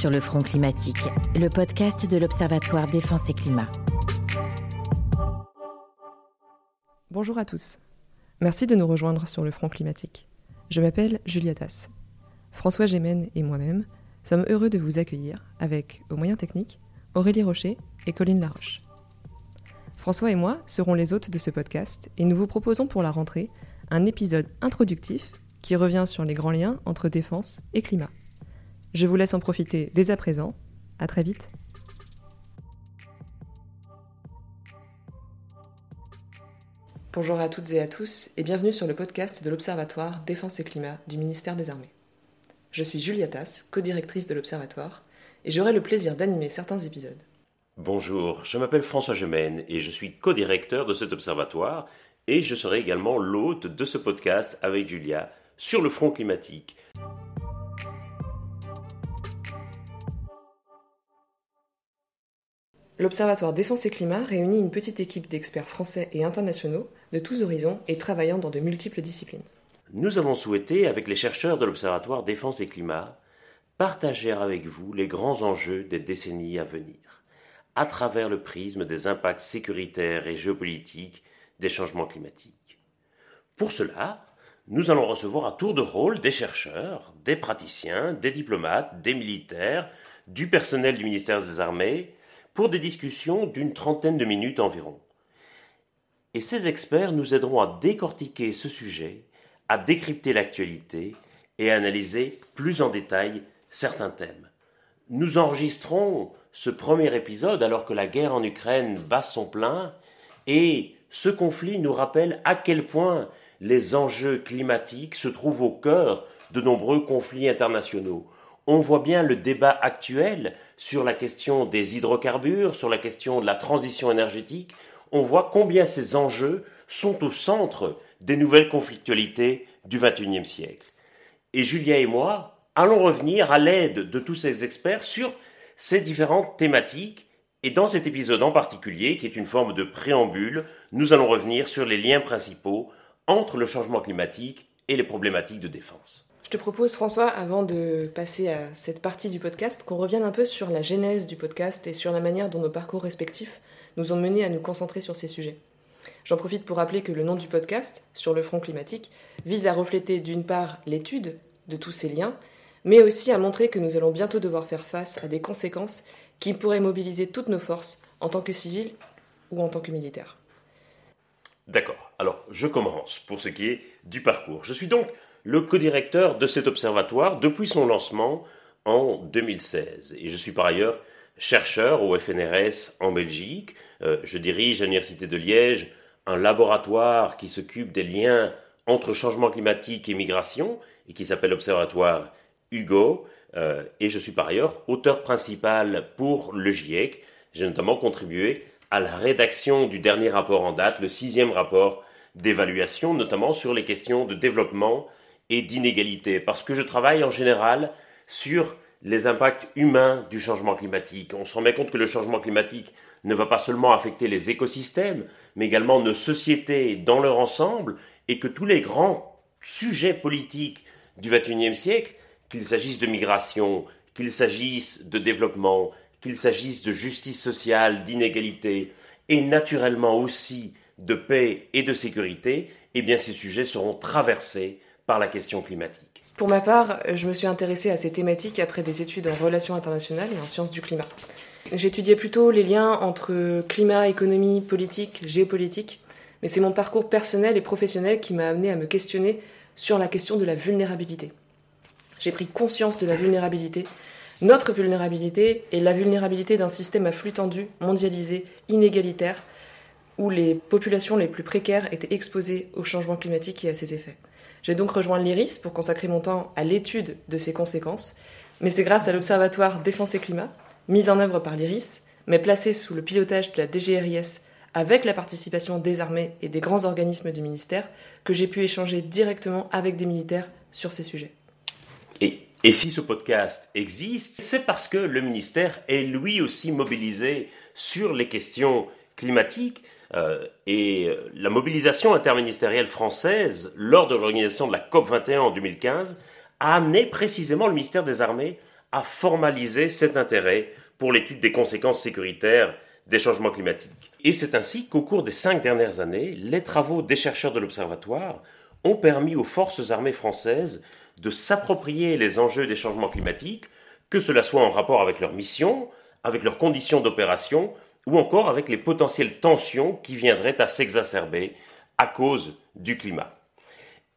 sur le front climatique, le podcast de l'Observatoire Défense et Climat. Bonjour à tous. Merci de nous rejoindre sur le front climatique. Je m'appelle Julia Tass. François Gémen et moi-même sommes heureux de vous accueillir avec, aux moyens techniques, Aurélie Rocher et Colline Laroche. François et moi serons les hôtes de ce podcast et nous vous proposons pour la rentrée un épisode introductif qui revient sur les grands liens entre défense et climat. Je vous laisse en profiter dès à présent. À très vite. Bonjour à toutes et à tous et bienvenue sur le podcast de l'Observatoire Défense et Climat du ministère des Armées. Je suis Julia Tass, co-directrice de l'Observatoire, et j'aurai le plaisir d'animer certains épisodes. Bonjour, je m'appelle François Gemène et je suis co-directeur de cet observatoire et je serai également l'hôte de ce podcast avec Julia sur le front climatique. L'Observatoire Défense et Climat réunit une petite équipe d'experts français et internationaux de tous horizons et travaillant dans de multiples disciplines. Nous avons souhaité, avec les chercheurs de l'Observatoire Défense et Climat, partager avec vous les grands enjeux des décennies à venir, à travers le prisme des impacts sécuritaires et géopolitiques des changements climatiques. Pour cela, nous allons recevoir à tour de rôle des chercheurs, des praticiens, des diplomates, des militaires, du personnel du ministère des Armées, pour des discussions d'une trentaine de minutes environ. Et ces experts nous aideront à décortiquer ce sujet, à décrypter l'actualité et à analyser plus en détail certains thèmes. Nous enregistrons ce premier épisode alors que la guerre en Ukraine bat son plein et ce conflit nous rappelle à quel point les enjeux climatiques se trouvent au cœur de nombreux conflits internationaux on voit bien le débat actuel sur la question des hydrocarbures, sur la question de la transition énergétique, on voit combien ces enjeux sont au centre des nouvelles conflictualités du XXIe siècle. Et Julia et moi allons revenir à l'aide de tous ces experts sur ces différentes thématiques et dans cet épisode en particulier, qui est une forme de préambule, nous allons revenir sur les liens principaux entre le changement climatique et les problématiques de défense. Je te propose, François, avant de passer à cette partie du podcast, qu'on revienne un peu sur la genèse du podcast et sur la manière dont nos parcours respectifs nous ont menés à nous concentrer sur ces sujets. J'en profite pour rappeler que le nom du podcast, Sur le front climatique, vise à refléter d'une part l'étude de tous ces liens, mais aussi à montrer que nous allons bientôt devoir faire face à des conséquences qui pourraient mobiliser toutes nos forces en tant que civils ou en tant que militaires. D'accord, alors je commence pour ce qui est du parcours. Je suis donc le co-directeur de cet observatoire depuis son lancement en 2016. Et je suis par ailleurs chercheur au FNRS en Belgique. Euh, je dirige à l'Université de Liège un laboratoire qui s'occupe des liens entre changement climatique et migration et qui s'appelle l'Observatoire Hugo. Euh, et je suis par ailleurs auteur principal pour le GIEC. J'ai notamment contribué à la rédaction du dernier rapport en date, le sixième rapport d'évaluation, notamment sur les questions de développement et d'inégalité, parce que je travaille en général sur les impacts humains du changement climatique. On se rend bien compte que le changement climatique ne va pas seulement affecter les écosystèmes, mais également nos sociétés dans leur ensemble, et que tous les grands sujets politiques du XXIe siècle, qu'il s'agisse de migration, qu'il s'agisse de développement, qu'il s'agisse de justice sociale, d'inégalité, et naturellement aussi de paix et de sécurité, eh bien ces sujets seront traversés la question climatique. Pour ma part, je me suis intéressée à ces thématiques après des études en relations internationales et en sciences du climat. J'étudiais plutôt les liens entre climat, économie, politique, géopolitique, mais c'est mon parcours personnel et professionnel qui m'a amené à me questionner sur la question de la vulnérabilité. J'ai pris conscience de la vulnérabilité, notre vulnérabilité et la vulnérabilité d'un système à flux tendu, mondialisé, inégalitaire, où les populations les plus précaires étaient exposées au changement climatique et à ses effets. J'ai donc rejoint l'IRIS pour consacrer mon temps à l'étude de ses conséquences, mais c'est grâce à l'Observatoire Défense et Climat, mis en œuvre par l'IRIS, mais placé sous le pilotage de la DGRIS avec la participation des armées et des grands organismes du ministère, que j'ai pu échanger directement avec des militaires sur ces sujets. Et, et si ce podcast existe, c'est parce que le ministère est lui aussi mobilisé sur les questions climatiques, euh, et euh, la mobilisation interministérielle française lors de l'organisation de la COP 21 en 2015 a amené précisément le ministère des Armées à formaliser cet intérêt pour l'étude des conséquences sécuritaires des changements climatiques. Et c'est ainsi qu'au cours des cinq dernières années, les travaux des chercheurs de l'Observatoire ont permis aux forces armées françaises de s'approprier les enjeux des changements climatiques, que cela soit en rapport avec leur mission, avec leurs conditions d'opération, ou encore avec les potentielles tensions qui viendraient à s'exacerber à cause du climat.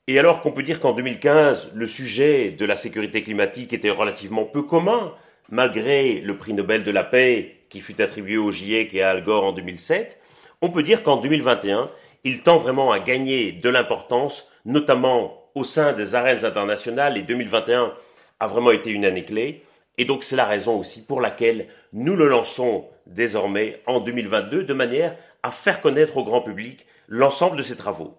Et alors qu'on peut dire qu'en 2015, le sujet de la sécurité climatique était relativement peu commun, malgré le prix Nobel de la paix qui fut attribué au GIEC et à Al Gore en 2007, on peut dire qu'en 2021, il tend vraiment à gagner de l'importance, notamment au sein des arènes internationales, et 2021 a vraiment été une année clé, et donc c'est la raison aussi pour laquelle nous le lançons désormais en 2022 de manière à faire connaître au grand public l'ensemble de ces travaux.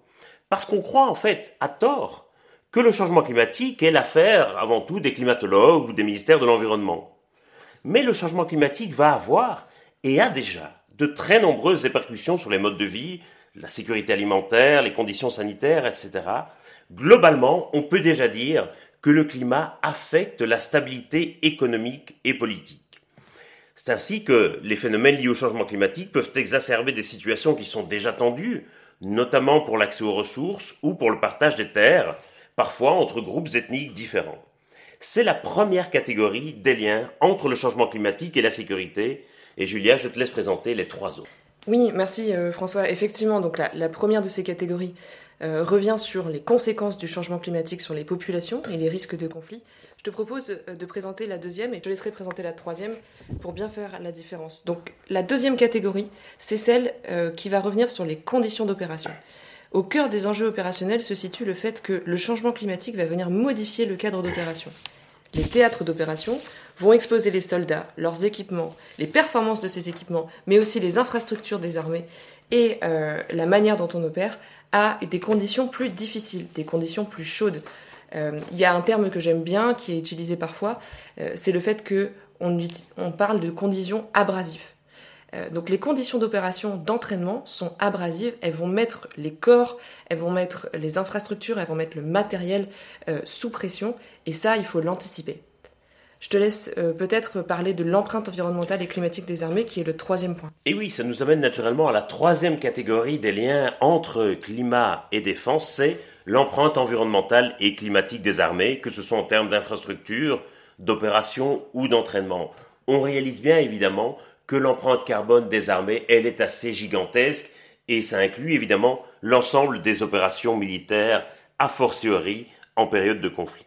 Parce qu'on croit en fait, à tort, que le changement climatique est l'affaire avant tout des climatologues ou des ministères de l'environnement. Mais le changement climatique va avoir, et a déjà, de très nombreuses répercussions sur les modes de vie, la sécurité alimentaire, les conditions sanitaires, etc. Globalement, on peut déjà dire que le climat affecte la stabilité économique et politique. C'est ainsi que les phénomènes liés au changement climatique peuvent exacerber des situations qui sont déjà tendues, notamment pour l'accès aux ressources ou pour le partage des terres, parfois entre groupes ethniques différents. C'est la première catégorie des liens entre le changement climatique et la sécurité, et Julia, je te laisse présenter les trois autres. Oui, merci euh, François. Effectivement, donc la, première de ces catégories euh, revient sur les conséquences du changement climatique sur les populations et les risques de conflit. Je te propose euh, de présenter la deuxième et je laisserai présenter la troisième pour bien faire la différence. Donc la deuxième catégorie, c'est celle euh, qui va revenir sur les conditions d'opération. Au cœur des enjeux opérationnels se situe le fait que le changement climatique va venir modifier le cadre d'opération. Les théâtres d'opération vont exposer les soldats, leurs équipements, les performances de ces équipements, mais aussi les infrastructures des armées et euh, la manière dont on opère à des conditions plus difficiles, des conditions plus chaudes, il y a un terme que j'aime bien, qui est utilisé parfois, euh, c'est le fait que on, parle de conditions abrasives. Euh, donc les conditions d'opération, d'entraînement sont abrasives. Elles vont mettre les corps, elles vont mettre les infrastructures, elles vont mettre le matériel sous pression. Et ça, il faut l'anticiper. Je te laisse peut-être parler de l'empreinte environnementale et climatique des armées, qui est le troisième point. Et oui, ça nous amène naturellement à la troisième catégorie des liens entre climat et défense, c'est l'empreinte environnementale et climatique des armées, que ce soit en termes d'infrastructures, d'opérations ou d'entraînement. On réalise bien évidemment que l'empreinte carbone des armées, elle est assez gigantesque et ça inclut évidemment l'ensemble des opérations militaires a fortiori en période de conflit.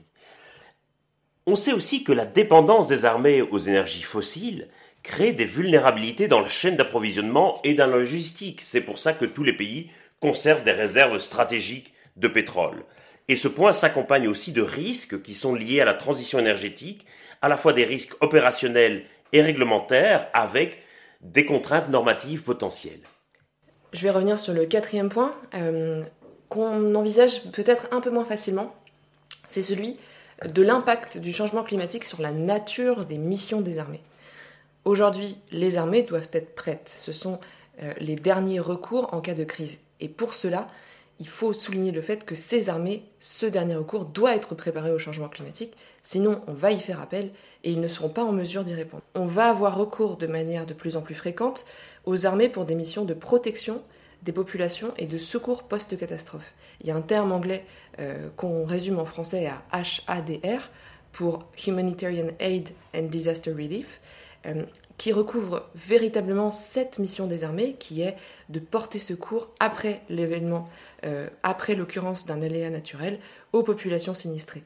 On sait aussi que la dépendance des armées aux énergies fossiles crée des vulnérabilités dans la chaîne d'approvisionnement et dans la logistique. C'est pour ça que tous les pays conservent des réserves stratégiques de pétrole. Et ce point s'accompagne aussi de risques qui sont liés à la transition énergétique, à la fois des risques opérationnels et réglementaires avec des contraintes normatives potentielles. Je vais revenir sur le quatrième point euh, qu'on envisage peut-être un peu moins facilement. C'est celui de l'impact du changement climatique sur la nature des missions des armées. Aujourd'hui, les armées doivent être prêtes. Ce sont euh, les derniers recours en cas de crise. Et pour cela, il faut souligner le fait que ces armées, ce dernier recours, doit être préparé au changement climatique, sinon on va y faire appel et ils ne seront pas en mesure d'y répondre. On va avoir recours de manière de plus en plus fréquente aux armées pour des missions de protection des populations et de secours post-catastrophe. Il y a un terme anglais euh, qu'on résume en français à HADR pour Humanitarian Aid and Disaster Relief, euh, qui recouvre véritablement cette mission des armées, qui est de porter secours après l'événement, euh, après l'occurrence d'un aléa naturel, aux populations sinistrées.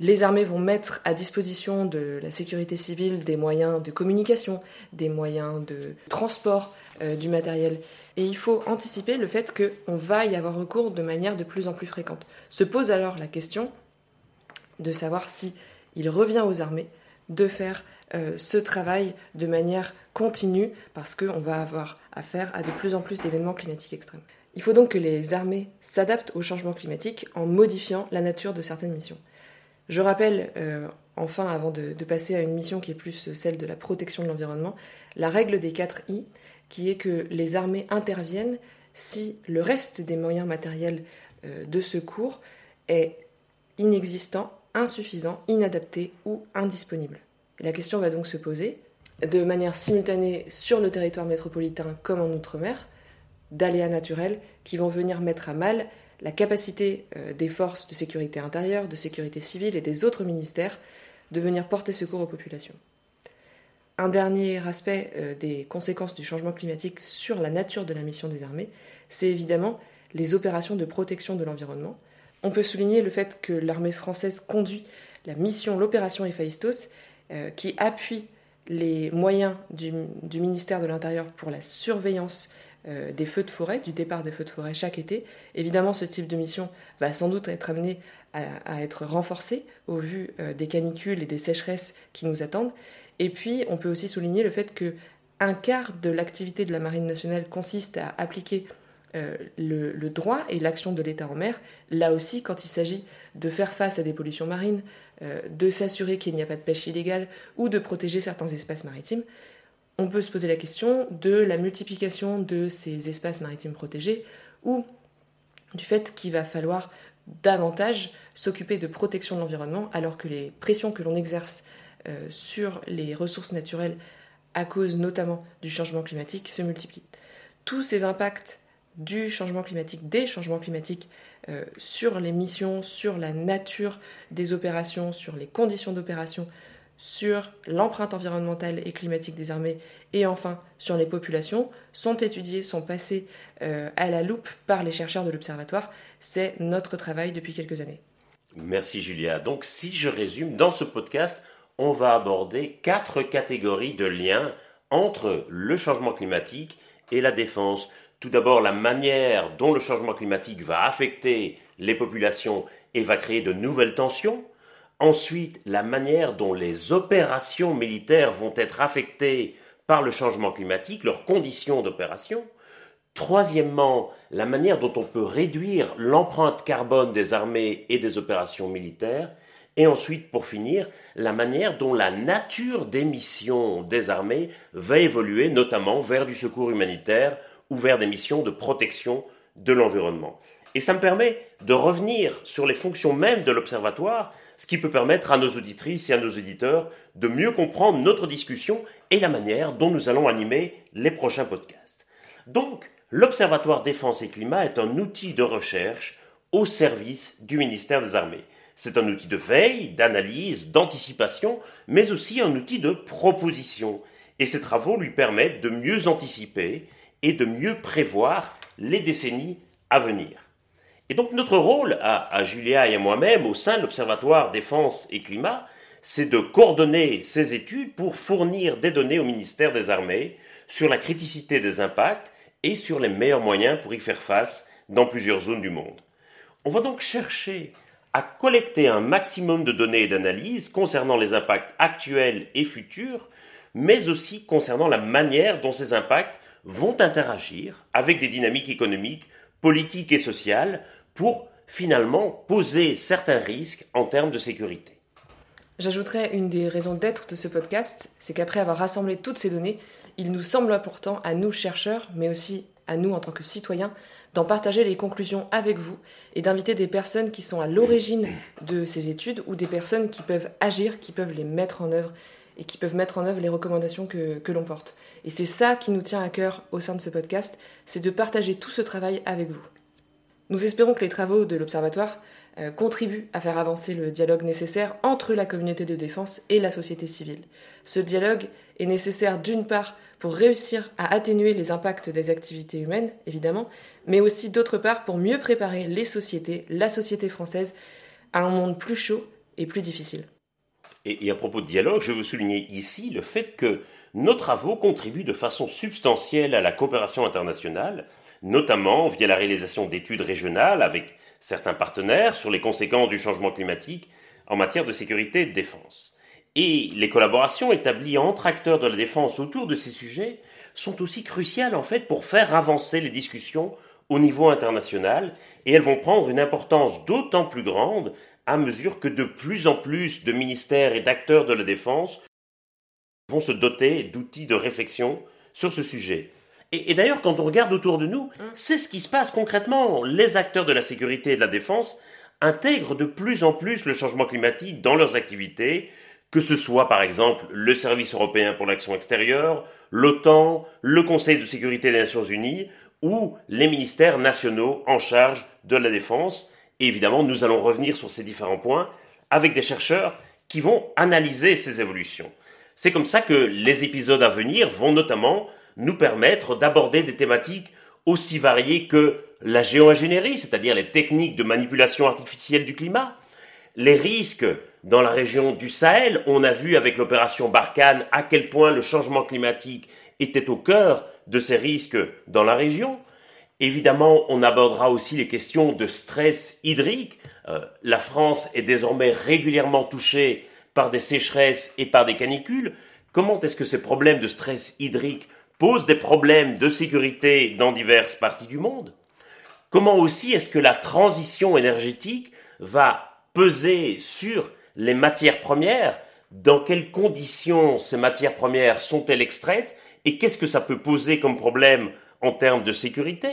Les armées vont mettre à disposition de la sécurité civile des moyens de communication, des moyens de transport euh, du matériel. Et il faut anticiper le fait qu'on va y avoir recours de manière de plus en plus fréquente. Se pose alors la question de savoir si il revient aux armées de faire euh, ce travail de manière continue parce qu'on va avoir affaire à de plus en plus d'événements climatiques extrêmes. Il faut donc que les armées s'adaptent au changement climatique en modifiant la nature de certaines missions. Je rappelle, euh, enfin, avant de, passer à une mission qui est plus celle de la protection de l'environnement, la règle des 4 I, qui est que les armées interviennent si le reste des moyens matériels euh, de secours est inexistant, insuffisant, inadapté ou indisponible. la question va donc se poser, de manière simultanée sur le territoire métropolitain comme en Outre-mer, d'aléas naturels qui vont venir mettre à mal la capacité euh, des forces de sécurité intérieure, de sécurité civile et des autres ministères de venir porter secours aux populations. Un dernier aspect euh, des conséquences du changement climatique sur la nature de la mission des armées, c'est évidemment les opérations de protection de l'environnement. On peut souligner le fait que l'armée française conduit la mission, l'opération Héphaïstos, euh, qui appuie les moyens du, ministère de l'Intérieur pour la surveillance euh, des feux de forêt, du départ des feux de forêt chaque été. Évidemment, ce type de mission va sans doute être amené à, être renforcé au vu euh, des canicules et des sécheresses qui nous attendent. Et puis, on peut aussi souligner le fait que un quart de l'activité de la Marine nationale consiste à appliquer euh, le, droit et l'action de l'État en mer, là aussi quand il s'agit de faire face à des pollutions marines, de s'assurer qu'il n'y a pas de pêche illégale ou de protéger certains espaces maritimes, on peut se poser la question de la multiplication de ces espaces maritimes protégés ou du fait qu'il va falloir davantage s'occuper de protection de l'environnement alors que les pressions que l'on exerce euh, sur les ressources naturelles à cause notamment du changement climatique se multiplient. Tous ces impacts du changement climatique, des changements climatiques euh, sur les missions, sur la nature des opérations, sur les conditions d'opération, sur l'empreinte environnementale et climatique des armées et enfin sur les populations sont étudiés, sont passés euh, à la loupe par les chercheurs de l'Observatoire. C'est notre travail depuis quelques années. Merci Julia. Donc si je résume, dans ce podcast, on va aborder quatre catégories de liens entre le changement climatique et la défense. Tout d'abord, la manière dont le changement climatique va affecter les populations et va créer de nouvelles tensions. Ensuite, la manière dont les opérations militaires vont être affectées par le changement climatique, leurs conditions d'opération. Troisièmement, la manière dont on peut réduire l'empreinte carbone des armées et des opérations militaires. Et ensuite, pour finir, la manière dont la nature des missions des armées va évoluer, notamment vers du secours humanitaire ou vers des missions de protection de l'environnement. Et ça me permet de revenir sur les fonctions mêmes de l'Observatoire, ce qui peut permettre à nos auditrices et à nos auditeurs de mieux comprendre notre discussion et la manière dont nous allons animer les prochains podcasts. Donc, l'Observatoire Défense et Climat est un outil de recherche au service du ministère des Armées. C'est un outil de veille, d'analyse, d'anticipation, mais aussi un outil de proposition. Et ces travaux lui permettent de mieux anticiper et de mieux prévoir les décennies à venir. Et donc notre rôle à, Julia et à moi-même au sein de l'Observatoire Défense et Climat, c'est de coordonner ces études pour fournir des données au ministère des Armées sur la criticité des impacts et sur les meilleurs moyens pour y faire face dans plusieurs zones du monde. On va donc chercher à collecter un maximum de données et d'analyses concernant les impacts actuels et futurs, mais aussi concernant la manière dont ces impacts vont interagir avec des dynamiques économiques, politiques et sociales pour finalement poser certains risques en termes de sécurité. J'ajouterais une des raisons d'être de ce podcast, c'est qu'après avoir rassemblé toutes ces données, il nous semble important à nous chercheurs, mais aussi à nous en tant que citoyens, d'en partager les conclusions avec vous et d'inviter des personnes qui sont à l'origine de ces études ou des personnes qui peuvent agir, qui peuvent les mettre en œuvre et qui peuvent mettre en œuvre les recommandations que, que l'on porte. Et c'est ça qui nous tient à cœur au sein de ce podcast, c'est de partager tout ce travail avec vous. Nous espérons que les travaux de l'Observatoire euh, contribuent à faire avancer le dialogue nécessaire entre la communauté de défense et la société civile. Ce dialogue est nécessaire d'une part pour réussir à atténuer les impacts des activités humaines, évidemment, mais aussi d'autre part pour mieux préparer les sociétés, la société française, à un monde plus chaud et plus difficile. Et, à propos de dialogue, je veux souligner ici le fait que nos travaux contribuent de façon substantielle à la coopération internationale, notamment via la réalisation d'études régionales avec certains partenaires sur les conséquences du changement climatique en matière de sécurité et de défense. Et les collaborations établies entre acteurs de la défense autour de ces sujets sont aussi cruciales en fait pour faire avancer les discussions au niveau international et elles vont prendre une importance d'autant plus grande à mesure que de plus en plus de ministères et d'acteurs de la défense vont se doter d'outils de réflexion sur ce sujet. Et, d'ailleurs, quand on regarde autour de nous, hein c'est ce qui se passe concrètement. Les acteurs de la sécurité et de la défense intègrent de plus en plus le changement climatique dans leurs activités, que ce soit par exemple le Service européen pour l'action extérieure, l'OTAN, le Conseil de sécurité des Nations Unies ou les ministères nationaux en charge de la défense. Et évidemment, nous allons revenir sur ces différents points avec des chercheurs qui vont analyser ces évolutions. C'est comme ça que les épisodes à venir vont notamment nous permettre d'aborder des thématiques aussi variées que la géo-ingénierie, c'est-à-dire les techniques de manipulation artificielle du climat, les risques dans la région du Sahel. On a vu avec l'opération Barkhane à quel point le changement climatique était au cœur de ces risques dans la région. Évidemment, on abordera aussi les questions de stress hydrique. Euh, la France est désormais régulièrement touchée par des sécheresses et par des canicules. Comment est-ce que ces problèmes de stress hydrique posent des problèmes de sécurité dans diverses parties du monde Comment aussi est-ce que la transition énergétique va peser sur les matières premières? Dans quelles conditions ces matières premières sont-elles extraites? Et qu'est-ce que ça peut poser comme problème en termes de sécurité?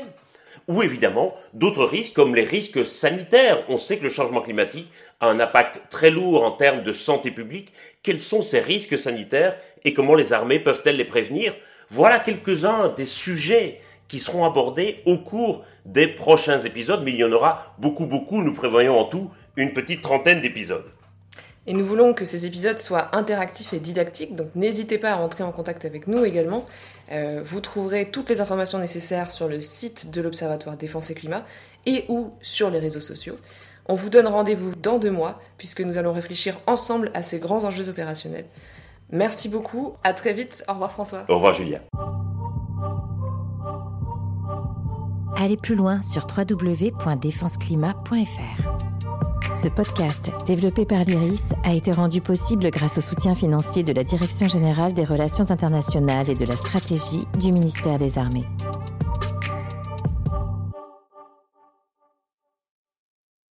Ou évidemment d'autres risques comme les risques sanitaires. On sait que le changement climatique a un impact très lourd en termes de santé publique. Quels sont ces risques sanitaires et comment les armées peuvent-elles les prévenir? Voilà quelques-uns des sujets qui seront abordés au cours des prochains épisodes, mais il y en aura beaucoup, beaucoup. Nous prévoyons en tout une petite trentaine d'épisodes. Et nous voulons que ces épisodes soient interactifs et didactiques, donc n'hésitez pas à rentrer en contact avec nous également. Euh, vous trouverez toutes les informations nécessaires sur le site de l'Observatoire Défense et Climat et ou sur les réseaux sociaux. On vous donne rendez-vous dans deux mois puisque nous allons réfléchir ensemble à ces grands enjeux opérationnels. Merci beaucoup, à très vite, au revoir François. Au revoir Julia. Allez plus loin sur www.défenseclimat.fr. Ce podcast, développé par l'IRIS, a été rendu possible grâce au soutien financier de la Direction générale des relations internationales et de la stratégie du ministère des Armées.